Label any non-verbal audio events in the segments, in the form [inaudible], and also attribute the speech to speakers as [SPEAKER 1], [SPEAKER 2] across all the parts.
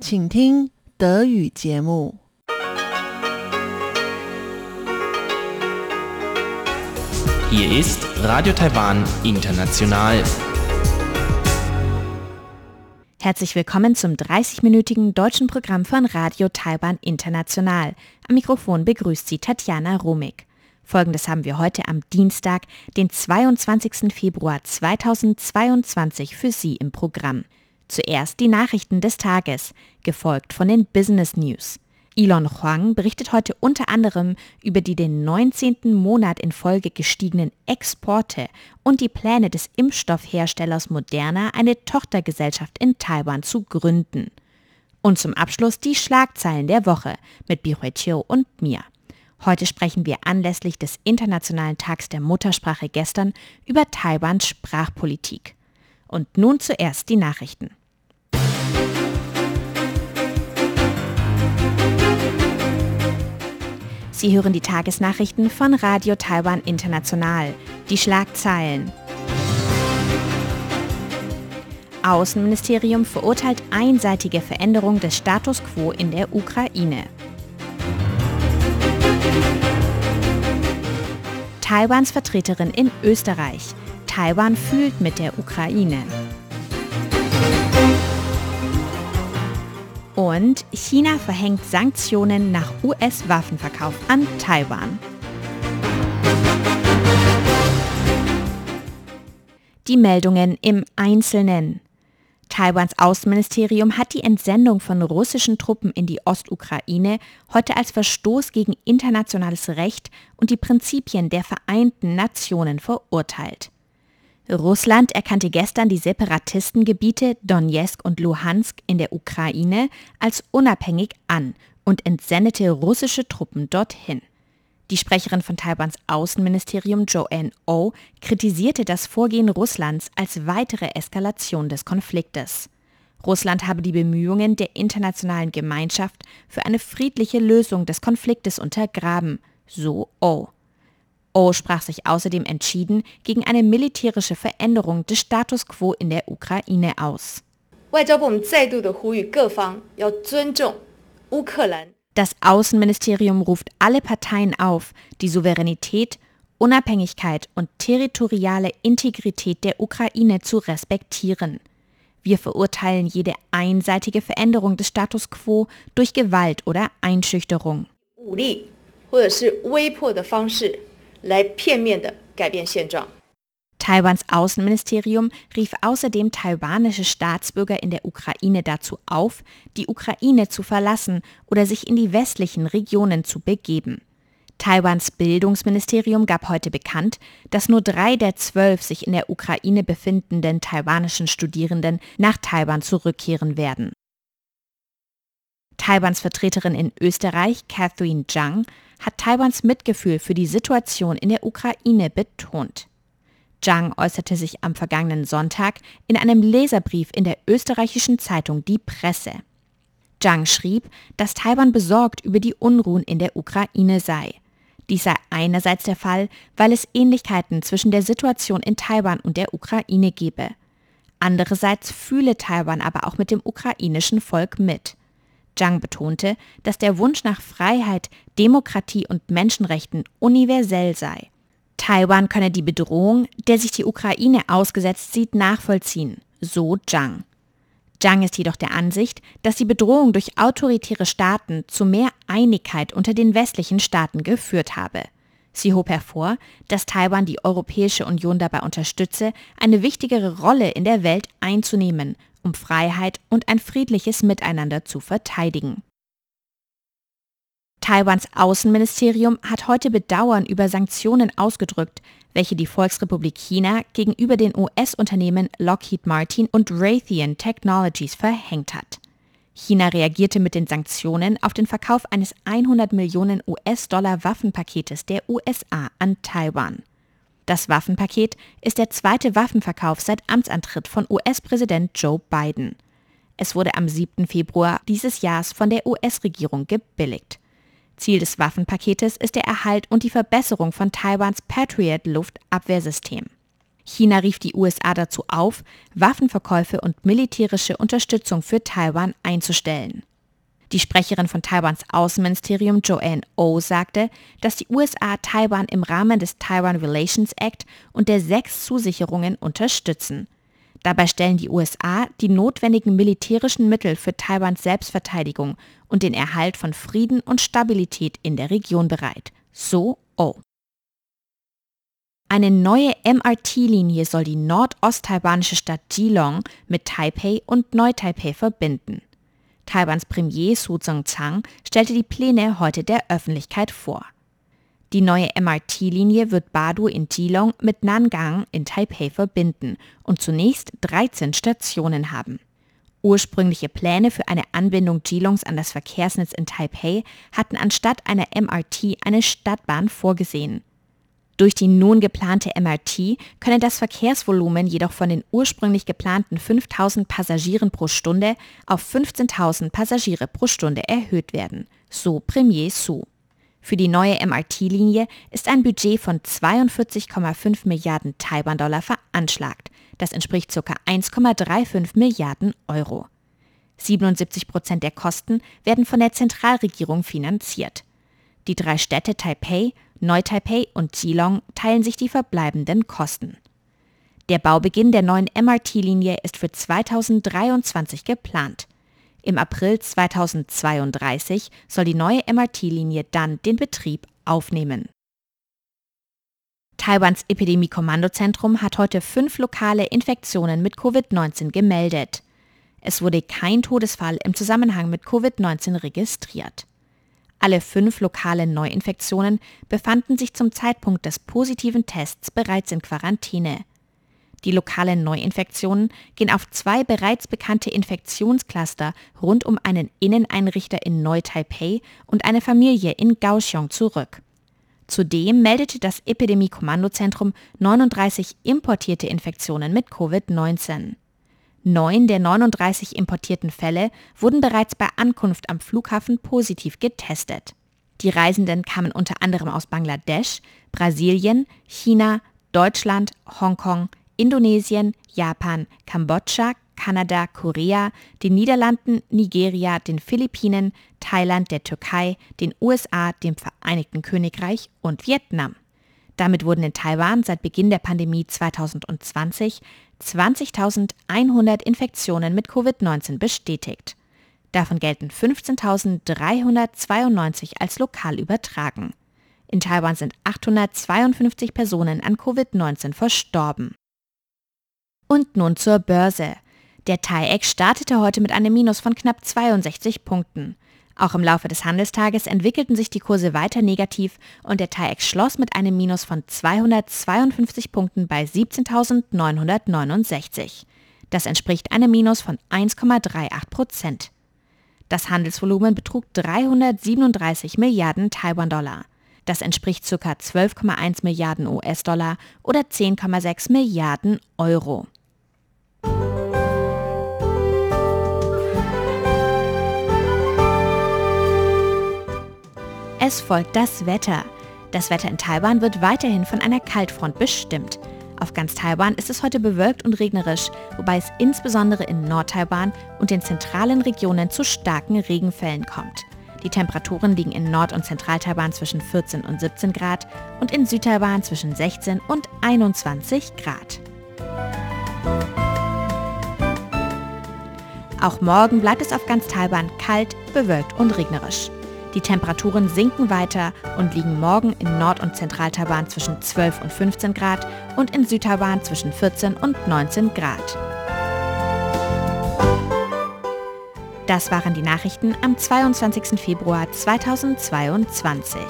[SPEAKER 1] 请听德语节目。
[SPEAKER 2] Hier ist Radio Taiwan International.
[SPEAKER 3] Herzlich willkommen zum 30-minütigen deutschen Programm von Radio Taiwan International. Am Mikrofon begrüßt Sie Tatjana Romig. Folgendes haben wir heute am Dienstag, den 22. Februar 2022 für Sie im Programm. Zuerst die Nachrichten des Tages, gefolgt von den Business News. Elon Huang berichtet heute unter anderem über die den 19. Monat in Folge gestiegenen Exporte und die Pläne des Impfstoffherstellers Moderna, eine Tochtergesellschaft in Taiwan zu gründen. Und zum Abschluss die Schlagzeilen der Woche mit Bihui Chiu und mir. Heute sprechen wir anlässlich des Internationalen Tags der Muttersprache gestern über Taiwans Sprachpolitik. Und nun zuerst die Nachrichten. Sie hören die Tagesnachrichten von Radio Taiwan International. Die Schlagzeilen. Außenministerium verurteilt einseitige Veränderung des Status quo in der Ukraine. Taiwans Vertreterin in Österreich. Taiwan fühlt mit der Ukraine. Und China verhängt Sanktionen nach US-Waffenverkauf an Taiwan. Die Meldungen im Einzelnen. Taiwans Außenministerium hat die Entsendung von russischen Truppen in die Ostukraine heute als Verstoß gegen internationales Recht und die Prinzipien der Vereinten Nationen verurteilt. Russland erkannte gestern die Separatistengebiete Donetsk und Luhansk in der Ukraine als unabhängig an und entsendete russische Truppen dorthin. Die Sprecherin von Taiwans Außenministerium Joanne O oh kritisierte das Vorgehen Russlands als weitere Eskalation des Konfliktes. Russland habe die Bemühungen der internationalen Gemeinschaft für eine friedliche Lösung des Konfliktes untergraben, so O. Oh. O sprach sich außerdem entschieden gegen eine militärische Veränderung des Status quo in der Ukraine aus. Das Außenministerium ruft alle Parteien auf, die Souveränität, Unabhängigkeit und territoriale Integrität der Ukraine zu respektieren. Wir verurteilen jede einseitige Veränderung des Status quo durch Gewalt oder Einschüchterung. 武力或者是威迫的方式 来片面的改变现状。Taiwans Außenministerium rief außerdem taiwanische Staatsbürger in der Ukraine dazu auf, die Ukraine zu verlassen oder sich in die westlichen Regionen zu begeben. Taiwans Bildungsministerium gab heute bekannt, dass nur drei der zwölf sich in der Ukraine befindenden taiwanischen Studierenden nach Taiwan zurückkehren werden. Taiwans Vertreterin in Österreich, Catherine Zhang, hat Taiwans Mitgefühl für die Situation in der Ukraine betont. Zhang äußerte sich am vergangenen Sonntag in einem Leserbrief in der österreichischen Zeitung Die Presse. Zhang schrieb, dass Taiwan besorgt über die Unruhen in der Ukraine sei. Dies sei einerseits der Fall, weil es Ähnlichkeiten zwischen der Situation in Taiwan und der Ukraine gebe. Andererseits fühle Taiwan aber auch mit dem ukrainischen Volk mit. Zhang betonte, dass der Wunsch nach Freiheit, Demokratie und Menschenrechten universell sei. Taiwan könne die Bedrohung, der sich die Ukraine ausgesetzt sieht, nachvollziehen, so Zhang. Zhang ist jedoch der Ansicht, dass die Bedrohung durch autoritäre Staaten zu mehr Einigkeit unter den westlichen Staaten geführt habe. Sie hob hervor, dass Taiwan die Europäische Union dabei unterstütze, eine wichtigere Rolle in der Welt einzunehmen um Freiheit und ein friedliches Miteinander zu verteidigen. Taiwans Außenministerium hat heute Bedauern über Sanktionen ausgedrückt, welche die Volksrepublik China gegenüber den US-Unternehmen Lockheed Martin und Raytheon Technologies verhängt hat. China reagierte mit den Sanktionen auf den Verkauf eines 100 Millionen US-Dollar Waffenpaketes der USA an Taiwan. Das Waffenpaket ist der zweite Waffenverkauf seit Amtsantritt von US-Präsident Joe Biden. Es wurde am 7. Februar dieses Jahres von der US-Regierung gebilligt. Ziel des Waffenpaketes ist der Erhalt und die Verbesserung von Taiwans Patriot-Luftabwehrsystem. China rief die USA dazu auf, Waffenverkäufe und militärische Unterstützung für Taiwan einzustellen. Die Sprecherin von Taiwans Außenministerium Joanne O oh sagte, dass die USA Taiwan im Rahmen des Taiwan Relations Act und der sechs Zusicherungen unterstützen. Dabei stellen die USA die notwendigen militärischen Mittel für Taiwans Selbstverteidigung und den Erhalt von Frieden und Stabilität in der Region bereit. So O. Oh. Eine neue MRT-Linie soll die nordost-taiwanische Stadt Geelong mit Taipei und Neu-Taipei verbinden. Taiwans Premier Su Tseng-Chang stellte die Pläne heute der Öffentlichkeit vor. Die neue MRT-Linie wird Badu in Geelong mit Nangang in Taipei verbinden und zunächst 13 Stationen haben. Ursprüngliche Pläne für eine Anbindung Geelongs an das Verkehrsnetz in Taipei hatten anstatt einer MRT eine Stadtbahn vorgesehen. Durch die nun geplante MRT könne das Verkehrsvolumen jedoch von den ursprünglich geplanten 5000 Passagieren pro Stunde auf 15.000 Passagiere pro Stunde erhöht werden, so Premier Su. Für die neue MRT-Linie ist ein Budget von 42,5 Milliarden Taiwan-Dollar veranschlagt. Das entspricht ca. 1,35 Milliarden Euro. 77 Prozent der Kosten werden von der Zentralregierung finanziert. Die drei Städte Taipei, Neu-Taipei und Geelong teilen sich die verbleibenden Kosten. Der Baubeginn der neuen MRT-Linie ist für 2023 geplant. Im April 2032 soll die neue MRT-Linie dann den Betrieb aufnehmen. Taiwans Epidemie-Kommandozentrum hat heute fünf lokale Infektionen mit Covid-19 gemeldet. Es wurde kein Todesfall im Zusammenhang mit Covid-19 registriert. Alle fünf lokalen Neuinfektionen befanden sich zum Zeitpunkt des positiven Tests bereits in Quarantäne. Die lokalen Neuinfektionen gehen auf zwei bereits bekannte Infektionscluster rund um einen Inneneinrichter in Neu-Taipei und eine Familie in Kaohsiung zurück. Zudem meldete das Epidemie-Kommandozentrum 39 importierte Infektionen mit Covid-19. Neun der 39 importierten Fälle wurden bereits bei Ankunft am Flughafen positiv getestet. Die Reisenden kamen unter anderem aus Bangladesch, Brasilien, China, Deutschland, Hongkong, Indonesien, Japan, Kambodscha, Kanada, Korea, den Niederlanden, Nigeria, den Philippinen, Thailand, der Türkei, den USA, dem Vereinigten Königreich und Vietnam. Damit wurden in Taiwan seit Beginn der Pandemie 2020 20.100 Infektionen mit Covid-19 bestätigt. Davon gelten 15.392 als lokal übertragen. In Taiwan sind 852 Personen an Covid-19 verstorben. Und nun zur Börse. Der TAIEX startete heute mit einem Minus von knapp 62 Punkten. Auch im Laufe des Handelstages entwickelten sich die Kurse weiter negativ und der TAIEX schloss mit einem Minus von 252 Punkten bei 17.969. Das entspricht einem Minus von 1,38 Prozent. Das Handelsvolumen betrug 337 Milliarden Taiwan-Dollar. Das entspricht ca. 12,1 Milliarden US-Dollar oder 10,6 Milliarden Euro. Es folgt das Wetter. Das Wetter in Taiwan wird weiterhin von einer Kaltfront bestimmt. Auf ganz Taiwan ist es heute bewölkt und regnerisch, wobei es insbesondere in Nord-Taiwan und den zentralen Regionen zu starken Regenfällen kommt. Die Temperaturen liegen in Nord- und Zentral-Taiwan zwischen 14 und 17 Grad und in Südtaiwan zwischen 16 und 21 Grad. Auch morgen bleibt es auf ganz Taiwan kalt, bewölkt und regnerisch. Die Temperaturen sinken weiter und liegen morgen in Nord- und Zentral-Taiwan zwischen 12 und 15 Grad und in Südtaiwan zwischen 14 und 19 Grad. Das waren die Nachrichten am 22. Februar 2022.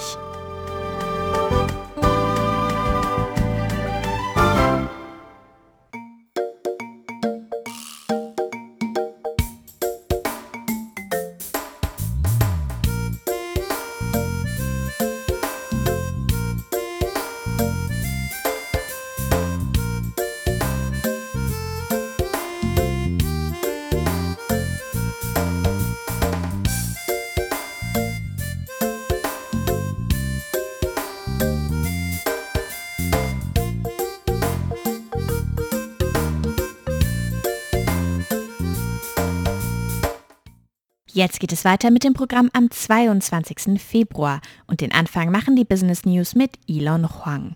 [SPEAKER 3] Jetzt geht es weiter mit dem Programm am 22. Februar und den Anfang machen die Business News mit Elon Huang.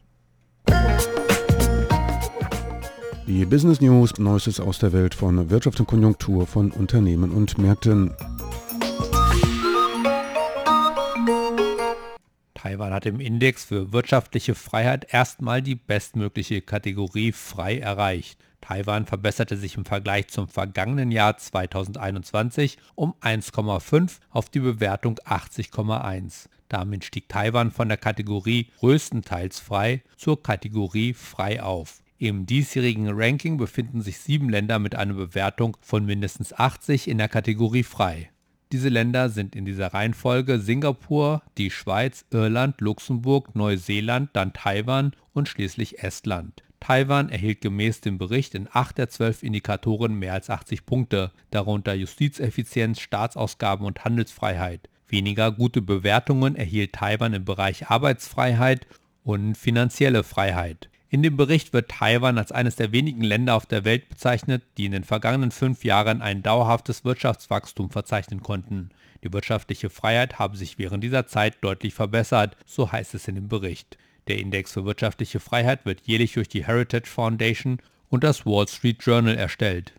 [SPEAKER 4] Die Business News, Neuestes aus der Welt von Wirtschaft und Konjunktur von Unternehmen und Märkten.
[SPEAKER 5] Taiwan hat im Index für wirtschaftliche Freiheit erstmal die bestmögliche Kategorie frei erreicht. Taiwan verbesserte sich im Vergleich zum vergangenen Jahr 2021 um 1,5 auf die Bewertung 80,1. Damit stieg Taiwan von der Kategorie größtenteils frei zur Kategorie frei auf. Im diesjährigen Ranking befinden sich sieben Länder mit einer Bewertung von mindestens 80 in der Kategorie frei. Diese Länder sind in dieser Reihenfolge Singapur, die Schweiz, Irland, Luxemburg, Neuseeland, dann Taiwan und schließlich Estland. Taiwan erhielt gemäß dem Bericht in acht der zwölf Indikatoren mehr als 80 Punkte, darunter Justizeffizienz, Staatsausgaben und Handelsfreiheit. Weniger gute Bewertungen erhielt Taiwan im Bereich Arbeitsfreiheit und finanzielle Freiheit. In dem Bericht wird Taiwan als eines der wenigen Länder auf der Welt bezeichnet, die in den vergangenen fünf Jahren ein dauerhaftes Wirtschaftswachstum verzeichnen konnten. Die wirtschaftliche Freiheit habe sich während dieser Zeit deutlich verbessert, so heißt es in dem Bericht. Der Index für wirtschaftliche Freiheit wird jährlich durch die Heritage Foundation und das Wall Street Journal erstellt.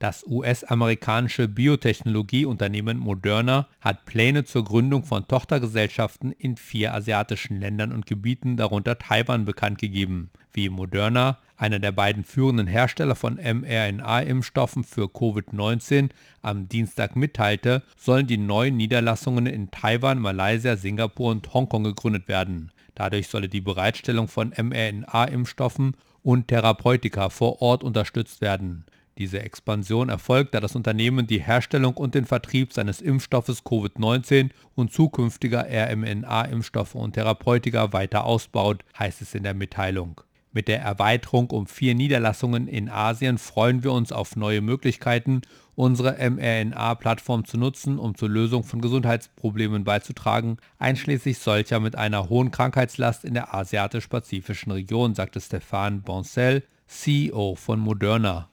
[SPEAKER 5] Das US-amerikanische Biotechnologieunternehmen Moderna hat Pläne zur Gründung von Tochtergesellschaften in vier asiatischen Ländern und Gebieten, darunter Taiwan, bekannt gegeben. Wie Moderna, einer der beiden führenden Hersteller von mRNA-Impfstoffen für Covid-19, am Dienstag mitteilte, sollen die neuen Niederlassungen in Taiwan, Malaysia, Singapur und Hongkong gegründet werden. Dadurch solle die Bereitstellung von mRNA-Impfstoffen und Therapeutika vor Ort unterstützt werden. Diese Expansion erfolgt, da das Unternehmen die Herstellung und den Vertrieb seines Impfstoffes Covid-19 und zukünftiger RMNA-Impfstoffe und Therapeutika weiter ausbaut, heißt es in der Mitteilung. Mit der Erweiterung um vier Niederlassungen in Asien freuen wir uns auf neue Möglichkeiten, unsere mRNA-Plattform zu nutzen, um zur Lösung von Gesundheitsproblemen beizutragen, einschließlich solcher mit einer hohen Krankheitslast in der asiatisch-pazifischen Region, sagte Stefan Boncel, CEO von Moderna.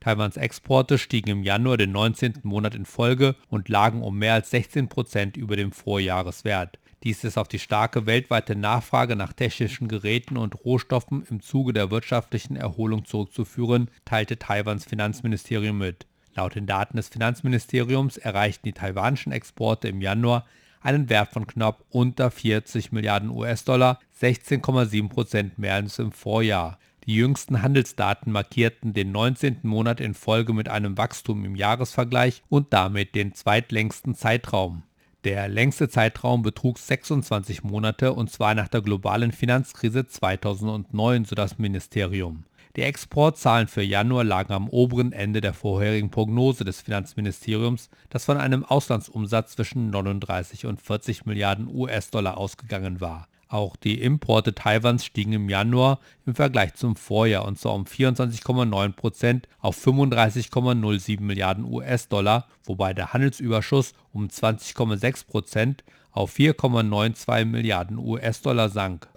[SPEAKER 5] Taiwans Exporte stiegen im Januar den 19. Monat in Folge und lagen um mehr als 16 Prozent über dem Vorjahreswert. Dies ist auf die starke weltweite Nachfrage nach technischen Geräten und Rohstoffen im Zuge der wirtschaftlichen Erholung zurückzuführen, teilte Taiwans Finanzministerium mit. Laut den Daten des Finanzministeriums erreichten die taiwanischen Exporte im Januar einen Wert von knapp unter 40 Milliarden US-Dollar, 16,7 Prozent mehr als im Vorjahr. Die jüngsten Handelsdaten markierten den 19. Monat in Folge mit einem Wachstum im Jahresvergleich und damit den zweitlängsten Zeitraum. Der längste Zeitraum betrug 26 Monate und zwar nach der globalen Finanzkrise 2009, so das Ministerium. Die Exportzahlen für Januar lagen am oberen Ende der vorherigen Prognose des Finanzministeriums, das von einem Auslandsumsatz zwischen 39 und 40 Milliarden US-Dollar ausgegangen war. Auch die Importe Taiwans stiegen im Januar im Vergleich zum Vorjahr und zwar um 24,9 Prozent auf 35,07 Milliarden US-Dollar, wobei der Handelsüberschuss um 20,6 Prozent auf 4,92 Milliarden US-Dollar sank.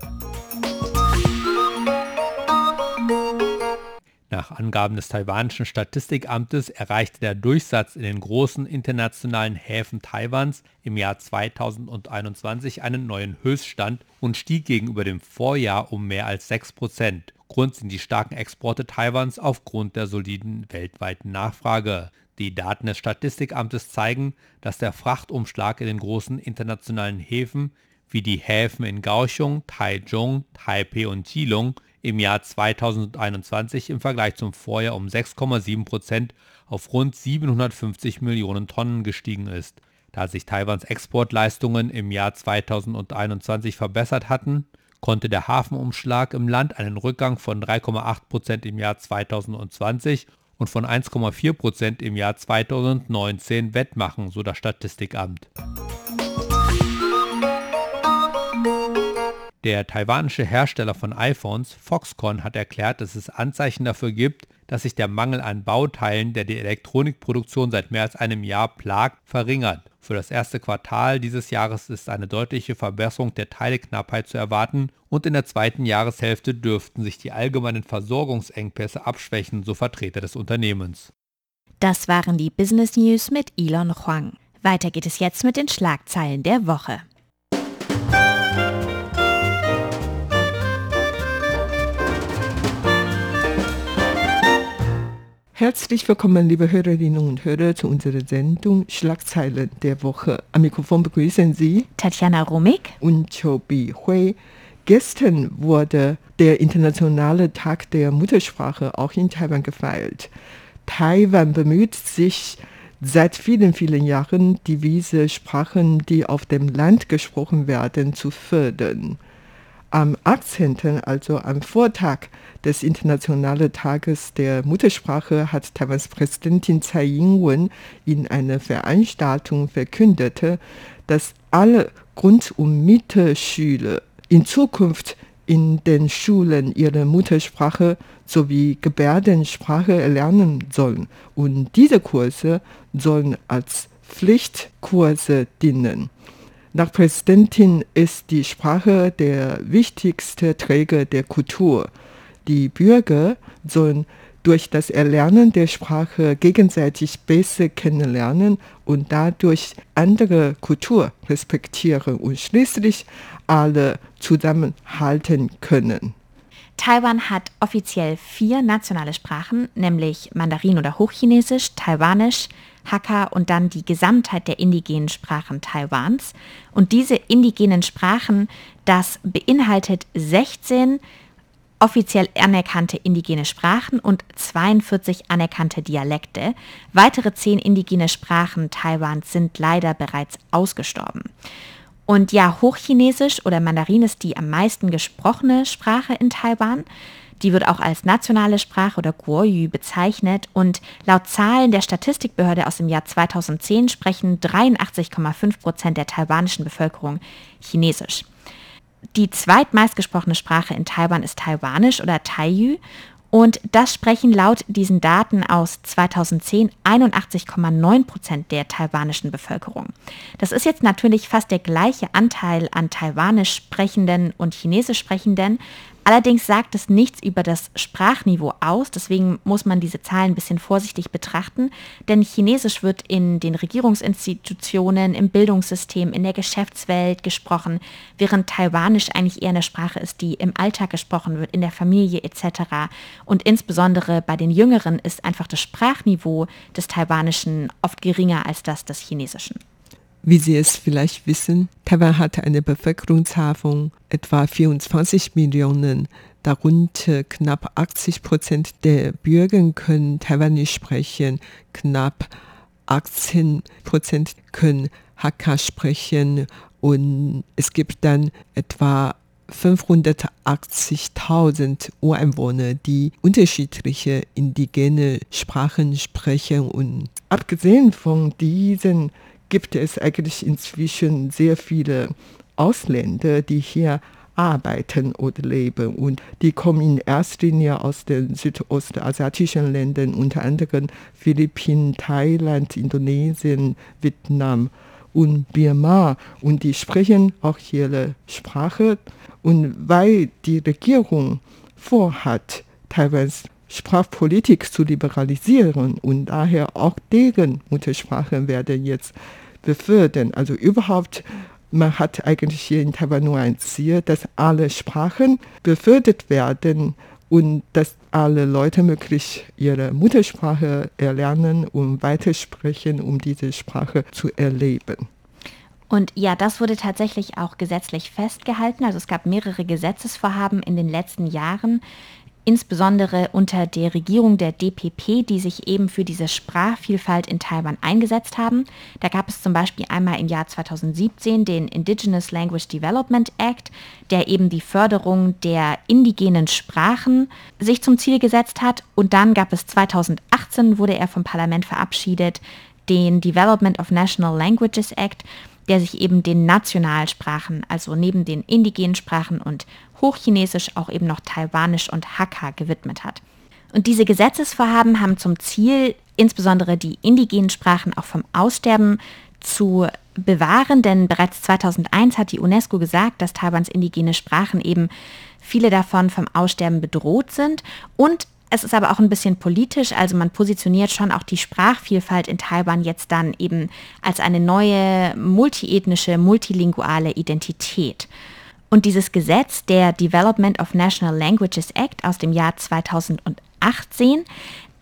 [SPEAKER 5] Nach Angaben des taiwanischen Statistikamtes erreichte der Durchsatz in den großen internationalen Häfen Taiwans im Jahr 2021 einen neuen Höchststand und stieg gegenüber dem Vorjahr um mehr als 6% Grund sind die starken Exporte Taiwans aufgrund der soliden weltweiten Nachfrage. Die Daten des Statistikamtes zeigen, dass der Frachtumschlag in den großen internationalen Häfen wie die Häfen in Kaohsiung, Taichung, Taipei und Keelung im Jahr 2021 im Vergleich zum Vorjahr um 6,7 Prozent auf rund 750 Millionen Tonnen gestiegen ist. Da sich Taiwans Exportleistungen im Jahr 2021 verbessert hatten, konnte der Hafenumschlag im Land einen Rückgang von 3,8 Prozent im Jahr 2020 und von 1,4 Prozent im Jahr 2019 wettmachen, so das Statistikamt. Der taiwanische Hersteller von iPhones, Foxconn, hat erklärt, dass es Anzeichen dafür gibt, dass sich der Mangel an Bauteilen, der die Elektronikproduktion seit mehr als einem Jahr plagt, verringert. Für das erste Quartal dieses Jahres ist eine deutliche Verbesserung der Teileknappheit zu erwarten und in der zweiten Jahreshälfte dürften sich die allgemeinen Versorgungsengpässe abschwächen, so Vertreter des Unternehmens.
[SPEAKER 3] Das waren die Business News mit Elon Huang. Weiter geht es jetzt mit den Schlagzeilen der Woche.
[SPEAKER 1] Herzlich willkommen, liebe Hörerinnen und Hörer, zu unserer Sendung Schlagzeilen der Woche. Am Mikrofon begrüßen Sie
[SPEAKER 3] Tatjana Romig
[SPEAKER 1] und Chobi Hui. Gestern wurde der Internationale Tag der Muttersprache auch in Taiwan gefeiert. Taiwan bemüht sich seit vielen, vielen Jahren, diese Sprachen, die auf dem Land gesprochen werden, zu fördern. Am 18., also am Vortag des Internationalen Tages der Muttersprache, hat Taiwans Präsidentin Tsai Ing-wen in einer Veranstaltung verkündet, dass alle Grund- und Mittelschüler in Zukunft in den Schulen ihre Muttersprache sowie Gebärdensprache erlernen sollen. Und diese Kurse sollen als Pflichtkurse dienen. Nach Präsidentin ist die Sprache der wichtigste Träger der Kultur. Die Bürger sollen durch das Erlernen der Sprache gegenseitig besser kennenlernen und dadurch andere Kultur respektieren und schließlich alle zusammenhalten können.
[SPEAKER 3] Taiwan hat offiziell vier nationale Sprachen, nämlich Mandarin oder Hochchinesisch, Taiwanisch, Hakka und dann die Gesamtheit der indigenen Sprachen Taiwans. Und diese indigenen Sprachen, das beinhaltet 16 offiziell anerkannte indigene Sprachen und 42 anerkannte Dialekte. Weitere zehn indigene Sprachen Taiwans sind leider bereits ausgestorben. Und ja, Hochchinesisch oder Mandarin ist die am meisten gesprochene Sprache in Taiwan. Die wird auch als nationale Sprache oder Guoyu bezeichnet und laut Zahlen der Statistikbehörde aus dem Jahr 2010 sprechen 83,5 Prozent der taiwanischen Bevölkerung Chinesisch. Die zweitmeistgesprochene Sprache in Taiwan ist Taiwanisch oder Taiyu und das sprechen laut diesen Daten aus 2010 81,9 Prozent der taiwanischen Bevölkerung. Das ist jetzt natürlich fast der gleiche Anteil an taiwanisch sprechenden und chinesisch sprechenden, Allerdings sagt es nichts über das Sprachniveau aus, deswegen muss man diese Zahlen ein bisschen vorsichtig betrachten, denn Chinesisch wird in den Regierungsinstitutionen, im Bildungssystem, in der Geschäftswelt gesprochen, während Taiwanisch eigentlich eher eine Sprache ist, die im Alltag gesprochen wird, in der Familie etc. Und insbesondere bei den Jüngeren ist einfach das Sprachniveau des Taiwanischen oft geringer als das des Chinesischen.
[SPEAKER 1] Wie Sie es vielleicht wissen, Taiwan hat eine Bevölkerungszahl von etwa 24 Millionen. Darunter knapp 80 Prozent der Bürger können Taiwanisch sprechen, knapp 18 Prozent können Hakka sprechen und es gibt dann etwa 580.000 Ureinwohner, die unterschiedliche indigene Sprachen sprechen. Und abgesehen von diesen gibt es eigentlich inzwischen sehr viele Ausländer, die hier arbeiten oder leben. Und die kommen in erster Linie aus den südostasiatischen Ländern, unter anderem Philippinen, Thailand, Indonesien, Vietnam und Myanmar. Und die sprechen auch ihre Sprache. Und weil die Regierung vorhat, Taiwans Sprachpolitik zu liberalisieren und daher auch deren Muttersprachen werden jetzt befördern. Also überhaupt, man hat eigentlich hier in Taiwan nur ein Ziel, dass alle Sprachen befördert werden und dass alle Leute möglich ihre Muttersprache erlernen und weitersprechen, um diese Sprache zu erleben.
[SPEAKER 3] Und ja, das wurde tatsächlich auch gesetzlich festgehalten. Also es gab mehrere Gesetzesvorhaben in den letzten Jahren, insbesondere unter der Regierung der DPP, die sich eben für diese Sprachvielfalt in Taiwan eingesetzt haben. Da gab es zum Beispiel einmal im Jahr 2017 den Indigenous Language Development Act, der eben die Förderung der indigenen Sprachen sich zum Ziel gesetzt hat. Und dann gab es 2018, wurde er vom Parlament verabschiedet, den Development of National Languages Act, der sich eben den Nationalsprachen, also neben den indigenen Sprachen und Hochchinesisch auch eben noch Taiwanisch und Hakka gewidmet hat. Und diese Gesetzesvorhaben haben zum Ziel, insbesondere die indigenen Sprachen auch vom Aussterben zu bewahren, denn bereits 2001 hat die UNESCO gesagt, dass Taiwans indigene Sprachen eben viele davon vom Aussterben bedroht sind und es ist aber auch ein bisschen politisch, also man positioniert schon auch die Sprachvielfalt in Taiwan jetzt dann eben als eine neue multiethnische, multilinguale Identität. Und dieses Gesetz, der Development of National Languages Act aus dem Jahr 2018,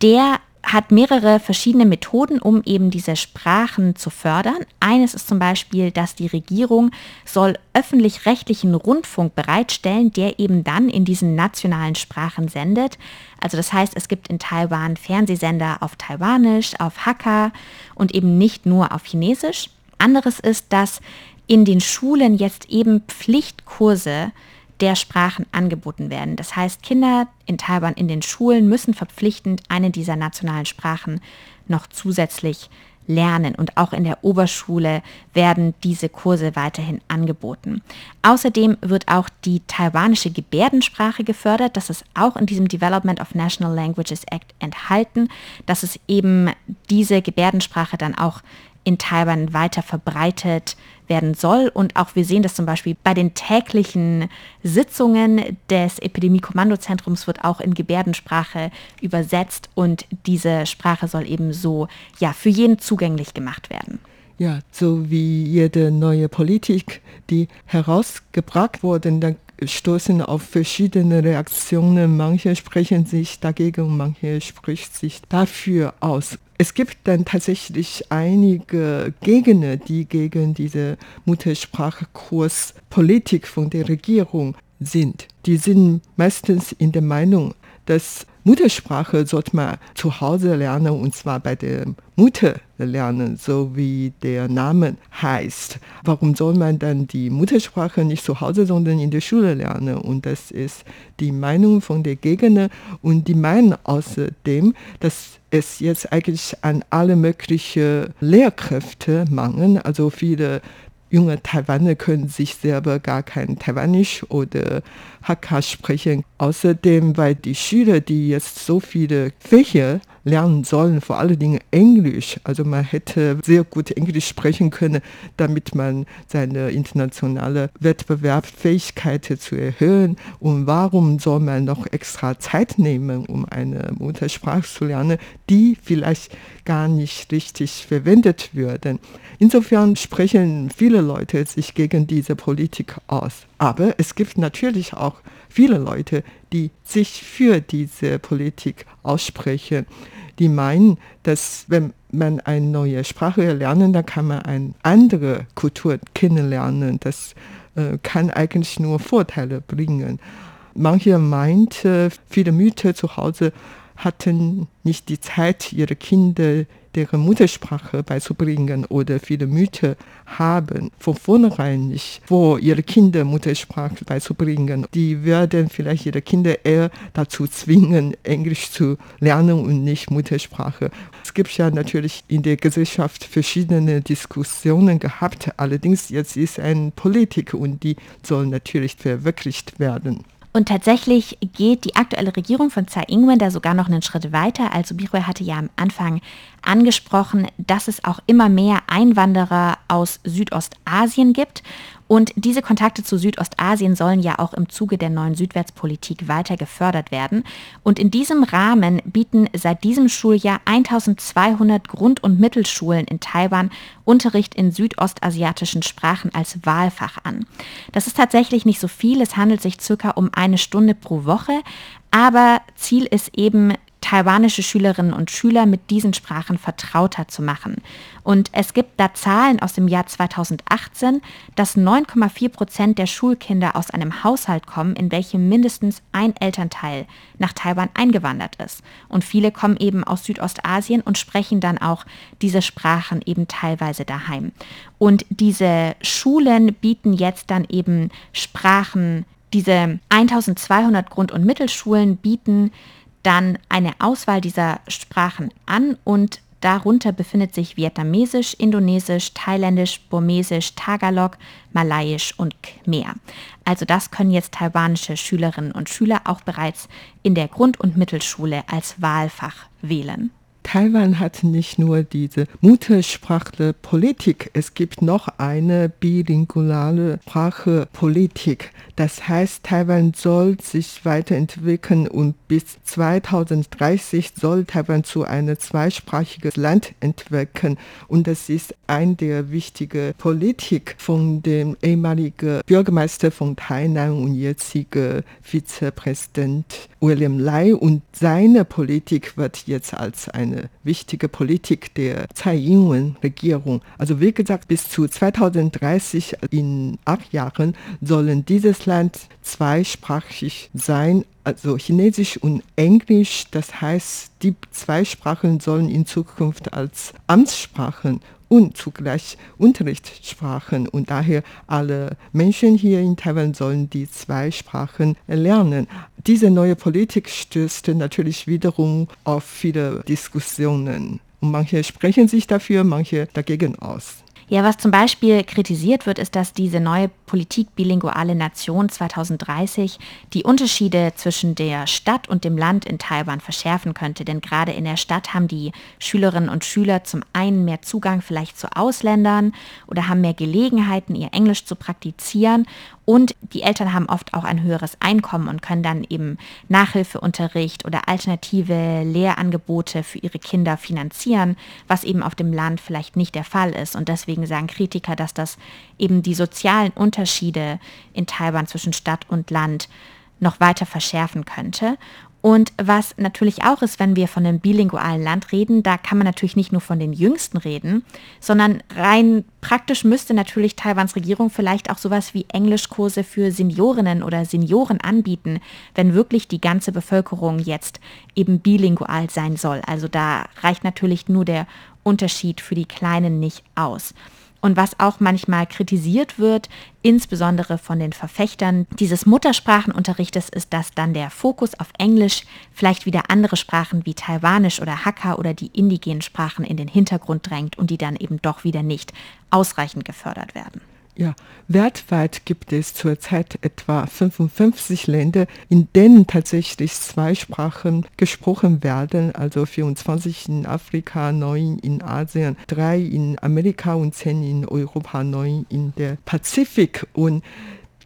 [SPEAKER 3] der hat mehrere verschiedene Methoden, um eben diese Sprachen zu fördern. Eines ist zum Beispiel, dass die Regierung soll öffentlich-rechtlichen Rundfunk bereitstellen, der eben dann in diesen nationalen Sprachen sendet. Also das heißt, es gibt in Taiwan Fernsehsender auf Taiwanisch, auf Hakka und eben nicht nur auf Chinesisch. Anderes ist, dass in den Schulen jetzt eben Pflichtkurse der Sprachen angeboten werden. Das heißt, Kinder in Taiwan in den Schulen müssen verpflichtend eine dieser nationalen Sprachen noch zusätzlich lernen und auch in der Oberschule werden diese Kurse weiterhin angeboten. Außerdem wird auch die taiwanische Gebärdensprache gefördert. Das ist auch in diesem Development of National Languages Act enthalten, dass es eben diese Gebärdensprache dann auch in Taiwan weiter verbreitet werden soll. Und auch wir sehen das zum Beispiel bei den täglichen Sitzungen des Epidemie-Kommandozentrums wird auch in Gebärdensprache übersetzt und diese Sprache soll eben so ja, für jeden zugänglich gemacht werden.
[SPEAKER 1] Ja, so wie jede neue Politik, die herausgebracht wurde, dann stoßen auf verschiedene Reaktionen. Manche sprechen sich dagegen, manche sprechen sich dafür aus. Es gibt dann tatsächlich einige Gegner, die gegen diese Muttersprachkurspolitik von der Regierung sind. Die sind meistens in der Meinung, dass Muttersprache sollte man zu Hause lernen und zwar bei der Mutter lernen, so wie der Name heißt. Warum soll man dann die Muttersprache nicht zu Hause, sondern in der Schule lernen? Und das ist die Meinung von der Gegner und die meinen außerdem, dass es jetzt eigentlich an alle möglichen Lehrkräfte mangeln. Also viele junge Taiwaner können sich selber gar kein Taiwanisch oder Hakka sprechen. Außerdem, weil die Schüler, die jetzt so viele Fächer lernen sollen, vor allen Dingen Englisch. Also man hätte sehr gut Englisch sprechen können, damit man seine internationale Wettbewerbsfähigkeit zu erhöhen. Und warum soll man noch extra Zeit nehmen, um eine Muttersprache zu lernen, die vielleicht gar nicht richtig verwendet würden? Insofern sprechen viele Leute sich gegen diese Politik aus. Aber es gibt natürlich auch viele Leute, die sich für diese Politik aussprechen. Die meinen, dass wenn man eine neue Sprache lernen, dann kann man eine andere Kultur kennenlernen. Das äh, kann eigentlich nur Vorteile bringen. Manche meint, viele Mütter zu Hause hatten nicht die Zeit, ihre Kinder deren Muttersprache beizubringen oder viele Mütter haben von vornherein nicht vor, ihre Kinder Muttersprache beizubringen. Die werden vielleicht ihre Kinder eher dazu zwingen, Englisch zu lernen und nicht Muttersprache. Es gibt ja natürlich in der Gesellschaft verschiedene Diskussionen gehabt. Allerdings jetzt ist eine Politik und die soll natürlich verwirklicht werden.
[SPEAKER 3] Und tatsächlich geht die aktuelle Regierung von Tsai Ing-wen da sogar noch einen Schritt weiter. Also Birue hatte ja am Anfang angesprochen, dass es auch immer mehr Einwanderer aus Südostasien gibt. Und diese Kontakte zu Südostasien sollen ja auch im Zuge der neuen Südwärtspolitik weiter gefördert werden. Und in diesem Rahmen bieten seit diesem Schuljahr 1200 Grund- und Mittelschulen in Taiwan Unterricht in südostasiatischen Sprachen als Wahlfach an. Das ist tatsächlich nicht so viel. Es handelt sich circa um eine Stunde pro Woche. Aber Ziel ist eben, taiwanische Schülerinnen und Schüler mit diesen Sprachen vertrauter zu machen. Und es gibt da Zahlen aus dem Jahr 2018, dass 9,4 Prozent der Schulkinder aus einem Haushalt kommen, in welchem mindestens ein Elternteil nach Taiwan eingewandert ist. Und viele kommen eben aus Südostasien und sprechen dann auch diese Sprachen eben teilweise daheim. Und diese Schulen bieten jetzt dann eben Sprachen, diese 1200 Grund- und Mittelschulen bieten dann eine Auswahl dieser Sprachen an und darunter befindet sich Vietnamesisch, Indonesisch, Thailändisch, Burmesisch, Tagalog, Malayisch und Khmer. Also das können jetzt taiwanische Schülerinnen und Schüler auch bereits in der Grund- und Mittelschule als Wahlfach wählen.
[SPEAKER 1] Taiwan hat nicht nur diese Muttersprachliche Politik, es gibt noch eine bilinguale Sprachepolitik. Das heißt, Taiwan soll sich weiterentwickeln und bis 2030 soll Taiwan zu einem zweisprachigen Land entwickeln. Und das ist eine der wichtigen Politik von dem ehemaligen Bürgermeister von Tainan und jetzigen Vizepräsident William Lai. Und seine Politik wird jetzt als eine wichtige Politik der Tsai Ing-wen-Regierung. Also wie gesagt, bis zu 2030 in acht Jahren sollen dieses Land zweisprachig sein, also Chinesisch und Englisch. Das heißt, die zwei Sprachen sollen in Zukunft als Amtssprachen und zugleich Unterrichtssprachen und daher alle Menschen hier in Taiwan sollen die zwei Sprachen lernen. Diese neue Politik stößt natürlich wiederum auf viele Diskussionen. Und manche sprechen sich dafür, manche dagegen aus.
[SPEAKER 3] Ja, was zum Beispiel kritisiert wird, ist, dass diese neue Politik bilinguale Nation 2030 die Unterschiede zwischen der Stadt und dem Land in Taiwan verschärfen könnte. Denn gerade in der Stadt haben die Schülerinnen und Schüler zum einen mehr Zugang vielleicht zu Ausländern oder haben mehr Gelegenheiten, ihr Englisch zu praktizieren. Und die Eltern haben oft auch ein höheres Einkommen und können dann eben Nachhilfeunterricht oder alternative Lehrangebote für ihre Kinder finanzieren, was eben auf dem Land vielleicht nicht der Fall ist. Und deswegen sagen Kritiker, dass das eben die sozialen Unterschiede in Taiwan zwischen Stadt und Land noch weiter verschärfen könnte. Und was natürlich auch ist, wenn wir von einem bilingualen Land reden, da kann man natürlich nicht nur von den Jüngsten reden, sondern rein praktisch müsste natürlich Taiwans Regierung vielleicht auch sowas wie Englischkurse für Seniorinnen oder Senioren anbieten, wenn wirklich die ganze Bevölkerung jetzt eben bilingual sein soll. Also da reicht natürlich nur der Unterschied für die Kleinen nicht aus. Und was auch manchmal kritisiert wird, insbesondere von den Verfechtern dieses Muttersprachenunterrichtes, ist, dass dann der Fokus auf Englisch vielleicht wieder andere Sprachen wie Taiwanisch oder Hakka oder die indigenen Sprachen in den Hintergrund drängt und die dann eben doch wieder nicht ausreichend gefördert werden.
[SPEAKER 1] Ja, weltweit gibt es zurzeit etwa 55 Länder, in denen tatsächlich zwei Sprachen gesprochen werden, also 24 in Afrika, 9 in Asien, 3 in Amerika und 10 in Europa, 9 in der Pazifik. Und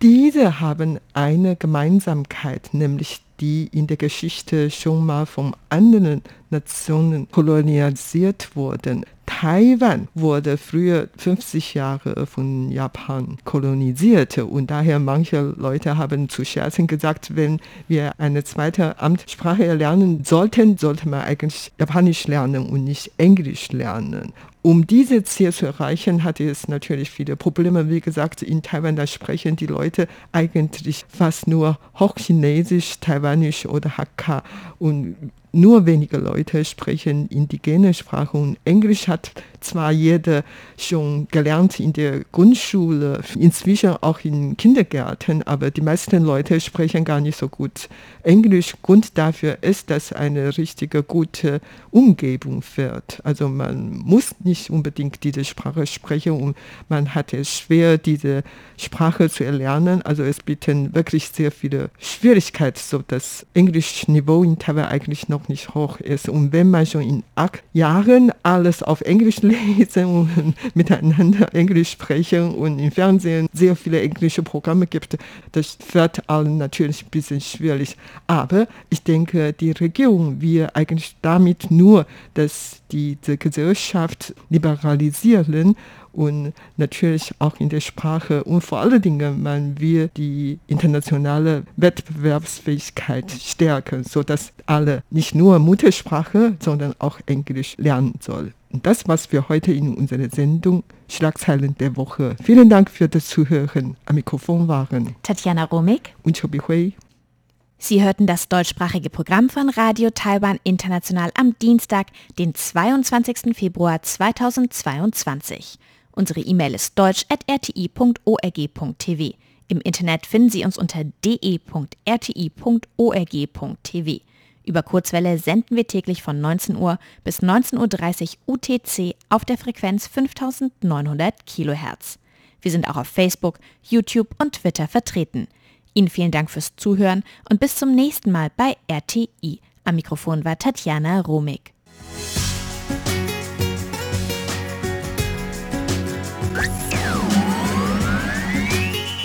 [SPEAKER 1] diese haben eine Gemeinsamkeit, nämlich die in der Geschichte schon mal von anderen Nationen kolonialisiert wurden. Taiwan wurde früher 50 Jahre von Japan kolonisiert und daher manche Leute haben zu Scherzen gesagt, wenn wir eine zweite Amtssprache lernen sollten, sollte man eigentlich Japanisch lernen und nicht Englisch lernen. Um diese Ziel zu erreichen, hatte es natürlich viele Probleme. Wie gesagt, in Taiwan, da sprechen die Leute eigentlich fast nur Hochchinesisch, Taiwanisch oder Hakka. Und nur wenige Leute sprechen indigene Sprachen und Englisch hat zwar jeder schon gelernt in der Grundschule, inzwischen auch in Kindergärten, aber die meisten Leute sprechen gar nicht so gut Englisch. Grund dafür ist, dass eine richtige gute Umgebung wird. Also man muss nicht unbedingt diese Sprache sprechen und man hat es schwer, diese Sprache zu erlernen. Also es bieten wirklich sehr viele Schwierigkeiten, so das Englischniveau in Taiwan eigentlich noch nicht hoch ist. Und wenn man schon in acht Jahren alles auf Englisch [laughs] lesen und miteinander Englisch sprechen und im Fernsehen sehr viele englische Programme gibt, das wird allen natürlich ein bisschen schwierig. Aber ich denke, die Regierung will eigentlich damit nur, dass diese Gesellschaft liberalisieren und natürlich auch in der Sprache und vor allen Dingen man will die internationale Wettbewerbsfähigkeit stärken, sodass alle nicht nur Muttersprache, sondern auch Englisch lernen sollen. Und das war's für heute in unserer Sendung Schlagzeilen der Woche. Vielen Dank für das Zuhören. Am Mikrofon waren
[SPEAKER 3] Tatjana Romig
[SPEAKER 1] und Chobi Hui.
[SPEAKER 3] Sie hörten das deutschsprachige Programm von Radio Taiwan International am Dienstag, den 22. Februar 2022. Unsere E-Mail ist deutsch.rti.org.tv. Im Internet finden Sie uns unter de.rti.org.tv. Über Kurzwelle senden wir täglich von 19 Uhr bis 19.30 Uhr UTC auf der Frequenz 5900 Kilohertz. Wir sind auch auf Facebook, YouTube und Twitter vertreten. Ihnen vielen Dank fürs Zuhören und bis zum nächsten Mal bei RTI. Am Mikrofon war Tatjana Romig.